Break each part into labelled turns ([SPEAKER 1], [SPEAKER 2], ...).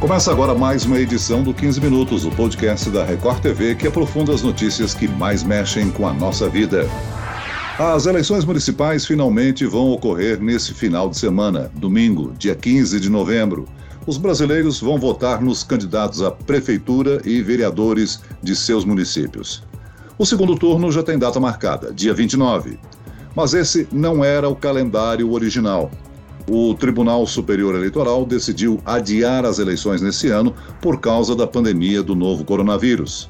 [SPEAKER 1] Começa agora mais uma edição do 15 Minutos, o podcast da Record TV que aprofunda as notícias que mais mexem com a nossa vida. As eleições municipais finalmente vão ocorrer nesse final de semana, domingo, dia 15 de novembro. Os brasileiros vão votar nos candidatos à prefeitura e vereadores de seus municípios. O segundo turno já tem data marcada, dia 29. Mas esse não era o calendário original o Tribunal Superior Eleitoral decidiu adiar as eleições nesse ano por causa da pandemia do novo coronavírus.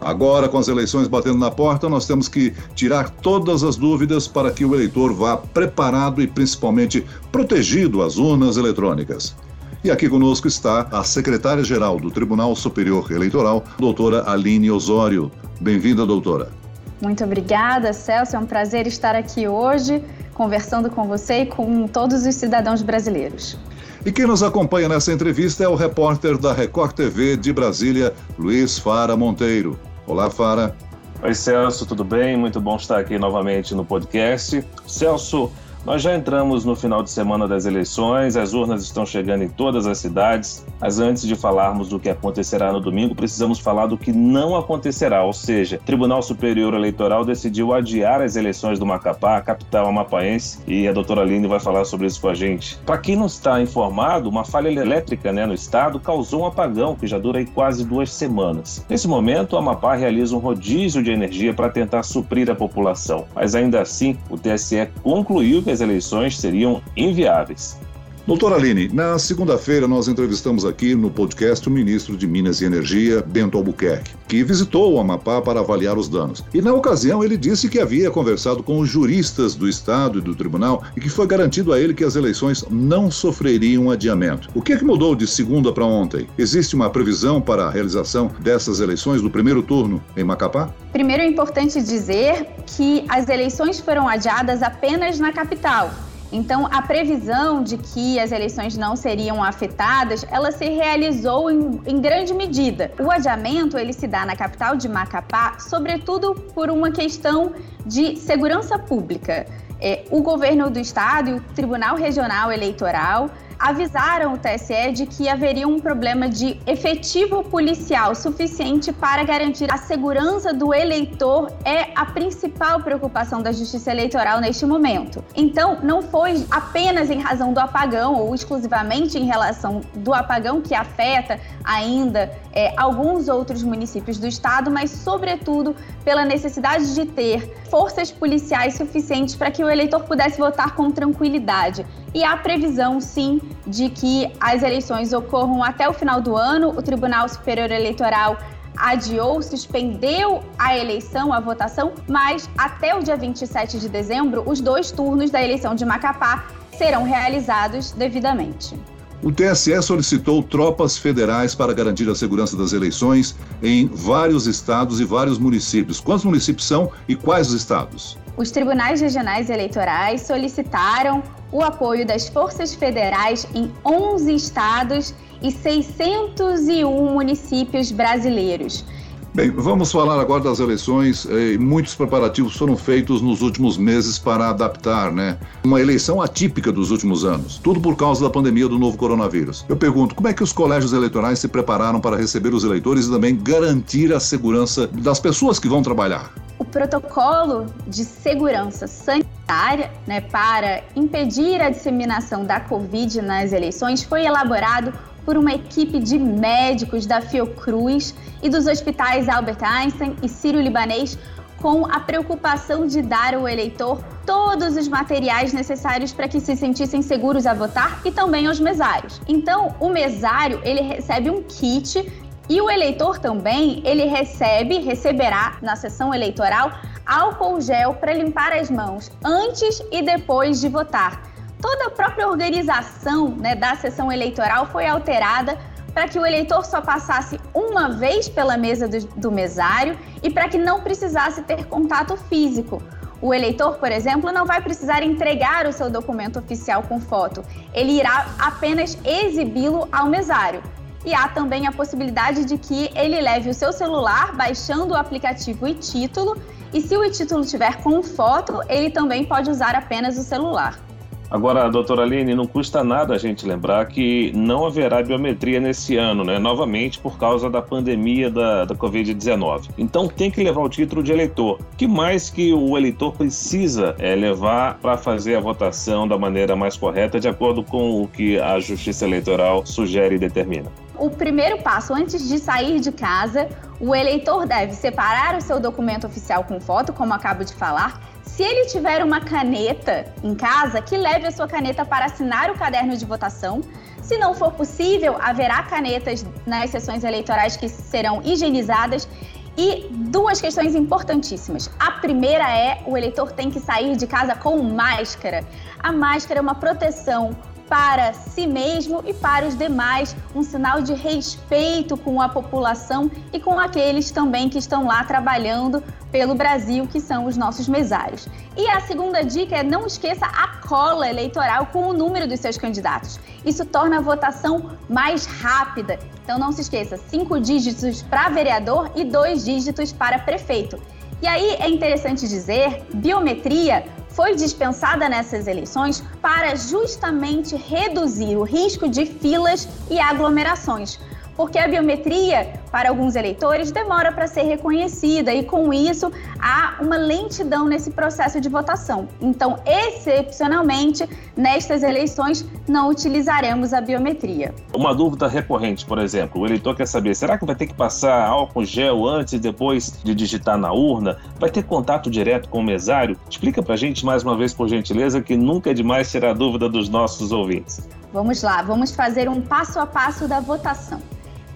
[SPEAKER 1] Agora, com as eleições batendo na porta, nós temos que tirar todas as dúvidas para que o eleitor vá preparado e principalmente protegido às urnas eletrônicas. E aqui conosco está a secretária-geral do Tribunal Superior Eleitoral, doutora Aline Osório. Bem-vinda, doutora.
[SPEAKER 2] Muito obrigada, Celso. É um prazer estar aqui hoje conversando com você e com todos os cidadãos brasileiros.
[SPEAKER 1] E quem nos acompanha nessa entrevista é o repórter da Record TV de Brasília, Luiz Fara Monteiro. Olá, Fara.
[SPEAKER 3] Oi, Celso, tudo bem? Muito bom estar aqui novamente no podcast. Celso, nós já entramos no final de semana das eleições, as urnas estão chegando em todas as cidades, mas antes de falarmos do que acontecerá no domingo, precisamos falar do que não acontecerá, ou seja, o Tribunal Superior Eleitoral decidiu adiar as eleições do Macapá, a capital amapaense, e a doutora Aline vai falar sobre isso com a gente. Para quem não está informado, uma falha elétrica né, no estado causou um apagão que já dura aí quase duas semanas. Nesse momento, o Amapá realiza um rodízio de energia para tentar suprir a população, mas ainda assim, o TSE concluiu que as eleições seriam inviáveis.
[SPEAKER 1] Doutora Aline, na segunda-feira nós entrevistamos aqui no podcast o ministro de Minas e Energia, Bento Albuquerque, que visitou o Amapá para avaliar os danos. E na ocasião ele disse que havia conversado com os juristas do Estado e do Tribunal e que foi garantido a ele que as eleições não sofreriam adiamento. O que é que mudou de segunda para ontem? Existe uma previsão para a realização dessas eleições do primeiro turno em Macapá?
[SPEAKER 2] Primeiro é importante dizer que as eleições foram adiadas apenas na capital então, a previsão de que as eleições não seriam afetadas, ela se realizou em, em, grande medida. O adiamento ele se dá na capital de Macapá, sobretudo por uma questão de segurança pública. É, o governo do estado e o Tribunal Regional Eleitoral avisaram o TSE de que haveria um problema de efetivo policial suficiente para garantir a segurança do eleitor é a principal preocupação da Justiça Eleitoral neste momento. Então, não foi apenas em razão do apagão ou exclusivamente em relação do apagão que afeta ainda é, alguns outros municípios do estado, mas sobretudo pela necessidade de ter forças policiais suficientes para que o eleitor pudesse votar com tranquilidade. E há previsão, sim, de que as eleições ocorram até o final do ano. O Tribunal Superior Eleitoral adiou, suspendeu a eleição, a votação, mas até o dia 27 de dezembro, os dois turnos da eleição de Macapá serão realizados devidamente.
[SPEAKER 1] O TSE solicitou tropas federais para garantir a segurança das eleições em vários estados e vários municípios. Quantos municípios são e quais os estados?
[SPEAKER 2] Os tribunais regionais eleitorais solicitaram o apoio das forças federais em 11 estados e 601 municípios brasileiros.
[SPEAKER 1] Bem, vamos falar agora das eleições. Eh, muitos preparativos foram feitos nos últimos meses para adaptar, né? Uma eleição atípica dos últimos anos. Tudo por causa da pandemia do novo coronavírus. Eu pergunto, como é que os colégios eleitorais se prepararam para receber os eleitores e também garantir a segurança das pessoas que vão trabalhar?
[SPEAKER 2] O protocolo de segurança sanitária né, para impedir a disseminação da Covid nas eleições foi elaborado por uma equipe de médicos da Fiocruz e dos hospitais Albert Einstein e Sírio-Libanês com a preocupação de dar ao eleitor todos os materiais necessários para que se sentissem seguros a votar e também aos mesários. Então, o mesário, ele recebe um kit e o eleitor também, ele recebe, receberá na sessão eleitoral álcool gel para limpar as mãos antes e depois de votar toda a própria organização né, da sessão eleitoral foi alterada para que o eleitor só passasse uma vez pela mesa do, do mesário e para que não precisasse ter contato físico. O eleitor, por exemplo, não vai precisar entregar o seu documento oficial com foto, ele irá apenas exibi-lo ao mesário. E há também a possibilidade de que ele leve o seu celular baixando o aplicativo e título, e se o título tiver com foto, ele também pode usar apenas o celular.
[SPEAKER 3] Agora, doutora Aline, não custa nada a gente lembrar que não haverá biometria nesse ano, né? Novamente por causa da pandemia da, da Covid-19. Então tem que levar o título de eleitor. que mais que o eleitor precisa é, levar para fazer a votação da maneira mais correta, de acordo com o que a Justiça Eleitoral sugere e determina?
[SPEAKER 2] O primeiro passo, antes de sair de casa, o eleitor deve separar o seu documento oficial com foto, como acabo de falar. Se ele tiver uma caneta em casa, que leve a sua caneta para assinar o caderno de votação. Se não for possível, haverá canetas nas sessões eleitorais que serão higienizadas. E duas questões importantíssimas. A primeira é: o eleitor tem que sair de casa com máscara. A máscara é uma proteção para si mesmo e para os demais, um sinal de respeito com a população e com aqueles também que estão lá trabalhando pelo Brasil, que são os nossos mesários. E a segunda dica é não esqueça a cola eleitoral com o número dos seus candidatos. Isso torna a votação mais rápida. Então não se esqueça, cinco dígitos para vereador e dois dígitos para prefeito. E aí é interessante dizer, biometria foi dispensada nessas eleições para justamente reduzir o risco de filas e aglomerações porque a biometria, para alguns eleitores, demora para ser reconhecida e, com isso, há uma lentidão nesse processo de votação. Então, excepcionalmente, nestas eleições, não utilizaremos a biometria.
[SPEAKER 3] Uma dúvida recorrente, por exemplo, o eleitor quer saber: será que vai ter que passar álcool gel antes e depois de digitar na urna? Vai ter contato direto com o mesário? Explica para a gente mais uma vez, por gentileza, que nunca é demais tirar a dúvida dos nossos ouvintes.
[SPEAKER 2] Vamos lá, vamos fazer um passo a passo da votação.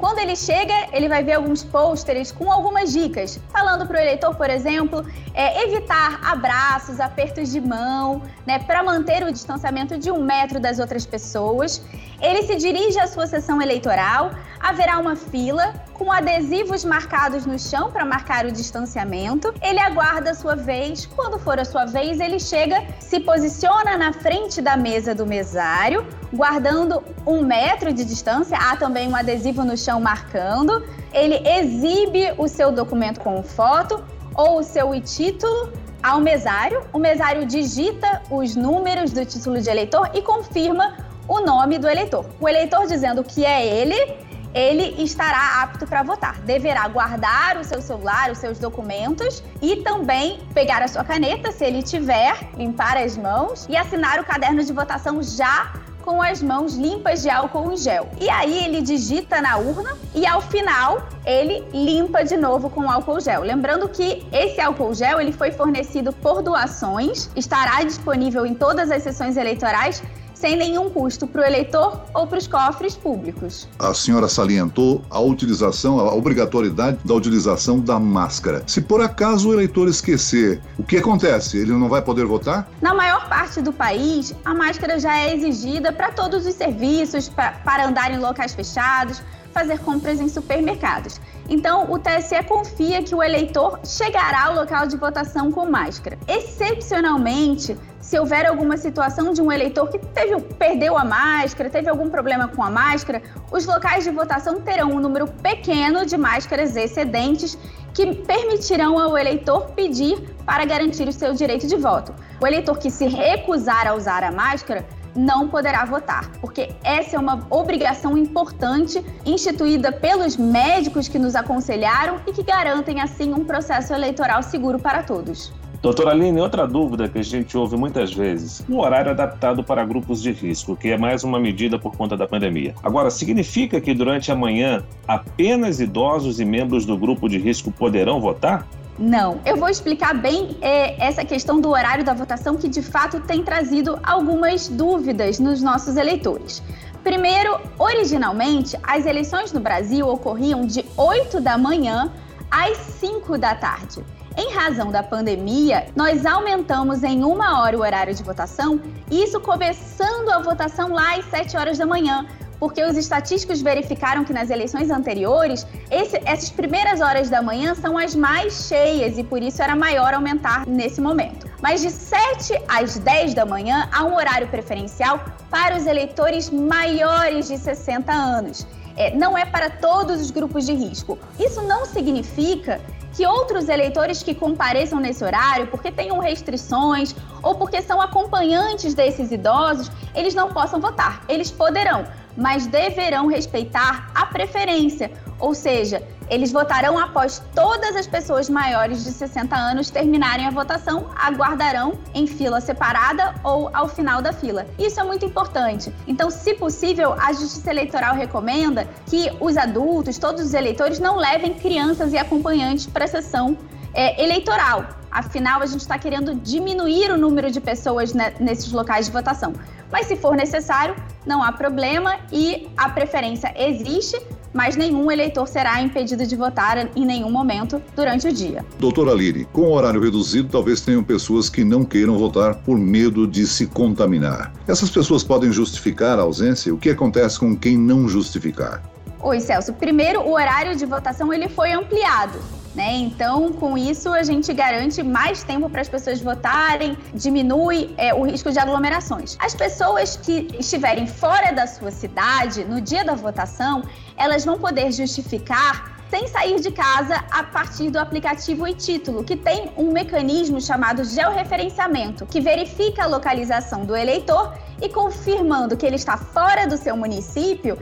[SPEAKER 2] Quando ele chega, ele vai ver alguns pôsteres com algumas dicas, falando para o eleitor, por exemplo, é, evitar abraços, apertos de mão, né, para manter o distanciamento de um metro das outras pessoas. Ele se dirige à sua sessão eleitoral, haverá uma fila com adesivos marcados no chão para marcar o distanciamento. Ele aguarda a sua vez. Quando for a sua vez, ele chega, se posiciona na frente da mesa do mesário, guardando um metro de distância. Há também um adesivo no chão marcando. Ele exibe o seu documento com foto ou o seu título ao mesário. O mesário digita os números do título de eleitor e confirma o nome do eleitor. O eleitor dizendo que é ele, ele estará apto para votar. Deverá guardar o seu celular, os seus documentos e também pegar a sua caneta, se ele tiver, limpar as mãos e assinar o caderno de votação já com as mãos limpas de álcool em gel. E aí ele digita na urna e ao final ele limpa de novo com álcool gel. Lembrando que esse álcool gel ele foi fornecido por doações, estará disponível em todas as sessões eleitorais sem nenhum custo para o eleitor ou para os cofres públicos.
[SPEAKER 1] A senhora salientou a utilização, a obrigatoriedade da utilização da máscara. Se por acaso o eleitor esquecer, o que acontece? Ele não vai poder votar?
[SPEAKER 2] Na maior parte do país, a máscara já é exigida para todos os serviços, pra, para andar em locais fechados, fazer compras em supermercados. Então, o TSE confia que o eleitor chegará ao local de votação com máscara. Excepcionalmente, se houver alguma situação de um eleitor que teve, perdeu a máscara, teve algum problema com a máscara, os locais de votação terão um número pequeno de máscaras excedentes que permitirão ao eleitor pedir para garantir o seu direito de voto. O eleitor que se recusar a usar a máscara não poderá votar, porque essa é uma obrigação importante instituída pelos médicos que nos aconselharam e que garantem assim um processo eleitoral seguro para todos.
[SPEAKER 3] Doutora Aline, outra dúvida que a gente ouve muitas vezes: o horário adaptado para grupos de risco, que é mais uma medida por conta da pandemia. Agora, significa que durante a manhã apenas idosos e membros do grupo de risco poderão votar?
[SPEAKER 2] Não. Eu vou explicar bem é, essa questão do horário da votação, que de fato tem trazido algumas dúvidas nos nossos eleitores. Primeiro, originalmente, as eleições no Brasil ocorriam de 8 da manhã às 5 da tarde. Em razão da pandemia, nós aumentamos em uma hora o horário de votação, isso começando a votação lá às 7 horas da manhã, porque os estatísticos verificaram que nas eleições anteriores, esse, essas primeiras horas da manhã são as mais cheias e por isso era maior aumentar nesse momento. Mas de 7 às 10 da manhã há um horário preferencial para os eleitores maiores de 60 anos. É, não é para todos os grupos de risco. Isso não significa que outros eleitores que compareçam nesse horário, porque tenham restrições ou porque são acompanhantes desses idosos, eles não possam votar. Eles poderão, mas deverão respeitar a preferência, ou seja, eles votarão após todas as pessoas maiores de 60 anos terminarem a votação, aguardarão em fila separada ou ao final da fila. Isso é muito importante. Então, se possível, a Justiça Eleitoral recomenda que os adultos, todos os eleitores, não levem crianças e acompanhantes para a sessão é, eleitoral. Afinal, a gente está querendo diminuir o número de pessoas né, nesses locais de votação. Mas, se for necessário, não há problema e a preferência existe mas nenhum eleitor será impedido de votar em nenhum momento durante o dia.
[SPEAKER 1] Doutora Liri, com o horário reduzido, talvez tenham pessoas que não queiram votar por medo de se contaminar. Essas pessoas podem justificar a ausência? O que acontece com quem não justificar?
[SPEAKER 2] Oi, Celso. Primeiro, o horário de votação ele foi ampliado. Né? Então, com isso, a gente garante mais tempo para as pessoas votarem, diminui é, o risco de aglomerações. As pessoas que estiverem fora da sua cidade no dia da votação, elas vão poder justificar sem sair de casa a partir do aplicativo e título, que tem um mecanismo chamado georreferenciamento, que verifica a localização do eleitor e confirmando que ele está fora do seu município,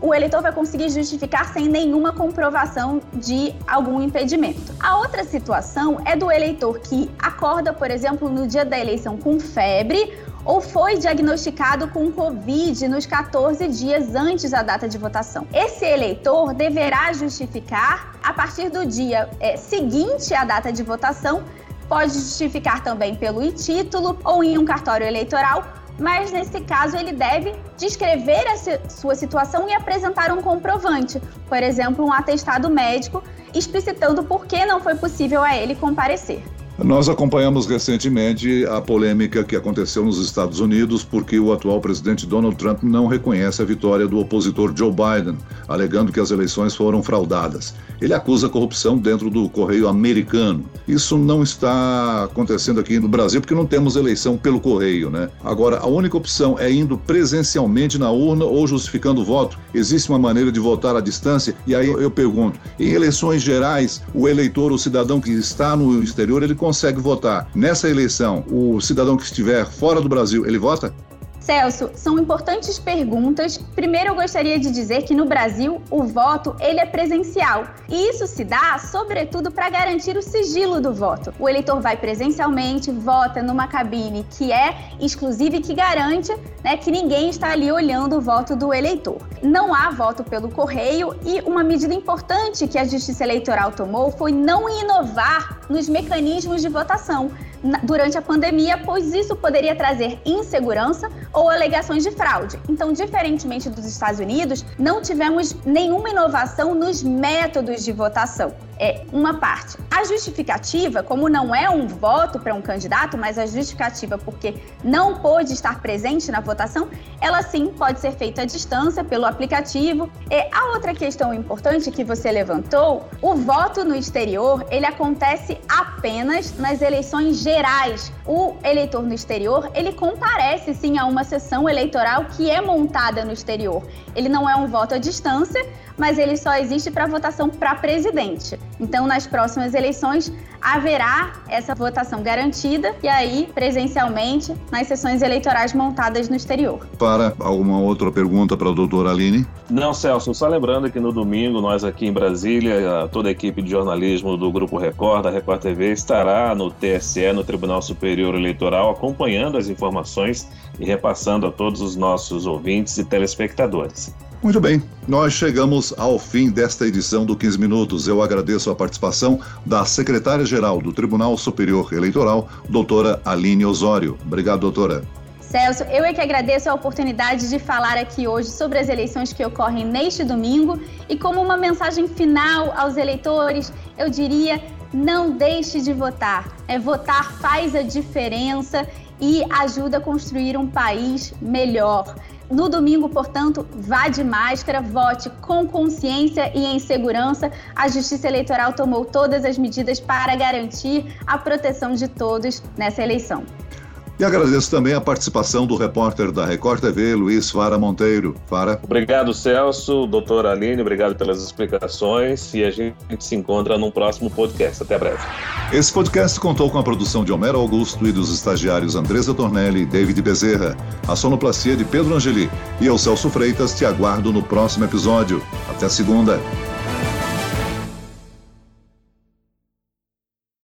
[SPEAKER 2] o eleitor vai conseguir justificar sem nenhuma comprovação de algum impedimento. A outra situação é do eleitor que acorda, por exemplo, no dia da eleição com febre ou foi diagnosticado com Covid nos 14 dias antes da data de votação. Esse eleitor deverá justificar a partir do dia é, seguinte à data de votação, pode justificar também pelo e-título ou em um cartório eleitoral mas nesse caso ele deve descrever a sua situação e apresentar um comprovante, por exemplo, um atestado médico explicitando por que não foi possível a ele comparecer.
[SPEAKER 1] Nós acompanhamos recentemente a polêmica que aconteceu nos Estados Unidos porque o atual presidente Donald Trump não reconhece a vitória do opositor Joe Biden, alegando que as eleições foram fraudadas. Ele acusa corrupção dentro do correio americano. Isso não está acontecendo aqui no Brasil porque não temos eleição pelo correio, né? Agora, a única opção é indo presencialmente na urna ou justificando o voto. Existe uma maneira de votar à distância? E aí eu pergunto, em eleições gerais, o eleitor, o cidadão que está no exterior, ele consegue votar nessa eleição, o cidadão que estiver fora do Brasil, ele vota?
[SPEAKER 2] Celso, são importantes perguntas. Primeiro, eu gostaria de dizer que no Brasil o voto ele é presencial e isso se dá, sobretudo, para garantir o sigilo do voto. O eleitor vai presencialmente, vota numa cabine que é exclusiva e que garante né, que ninguém está ali olhando o voto do eleitor. Não há voto pelo correio e uma medida importante que a Justiça Eleitoral tomou foi não inovar nos mecanismos de votação durante a pandemia, pois isso poderia trazer insegurança ou alegações de fraude. Então, diferentemente dos Estados Unidos, não tivemos nenhuma inovação nos métodos de votação é uma parte. A justificativa, como não é um voto para um candidato, mas a justificativa porque não pôde estar presente na votação, ela sim pode ser feita à distância pelo aplicativo. E a outra questão importante que você levantou, o voto no exterior, ele acontece apenas nas eleições gerais. O eleitor no exterior, ele comparece sim a uma sessão eleitoral que é montada no exterior. Ele não é um voto à distância, mas ele só existe para votação para presidente. Então, nas próximas eleições, haverá essa votação garantida e aí, presencialmente, nas sessões eleitorais montadas no exterior.
[SPEAKER 1] Para alguma outra pergunta para a doutora Aline?
[SPEAKER 3] Não, Celso, só lembrando que no domingo, nós aqui em Brasília, toda a equipe de jornalismo do Grupo Record, da Record TV, estará no TSE, no Tribunal Superior Eleitoral, acompanhando as informações e repassando a todos os nossos ouvintes e telespectadores.
[SPEAKER 1] Muito bem, nós chegamos ao fim desta edição do 15 Minutos. Eu agradeço a participação da secretária-geral do Tribunal Superior Eleitoral, doutora Aline Osório. Obrigado, doutora.
[SPEAKER 2] Celso, eu é que agradeço a oportunidade de falar aqui hoje sobre as eleições que ocorrem neste domingo e como uma mensagem final aos eleitores, eu diria, não deixe de votar. É, votar faz a diferença e ajuda a construir um país melhor. No domingo, portanto, vá de máscara, vote com consciência e em segurança. A Justiça Eleitoral tomou todas as medidas para garantir a proteção de todos nessa eleição.
[SPEAKER 1] E agradeço também a participação do repórter da Record TV, Luiz Fara Monteiro. Fara.
[SPEAKER 3] Obrigado, Celso, doutora Aline, obrigado pelas explicações e a gente se encontra num próximo podcast. Até breve.
[SPEAKER 1] Esse podcast contou com a produção de Homero Augusto e dos estagiários Andresa Tornelli e David Bezerra, a sonoplastia de Pedro Angeli. E eu, Celso Freitas, te aguardo no próximo episódio. Até segunda.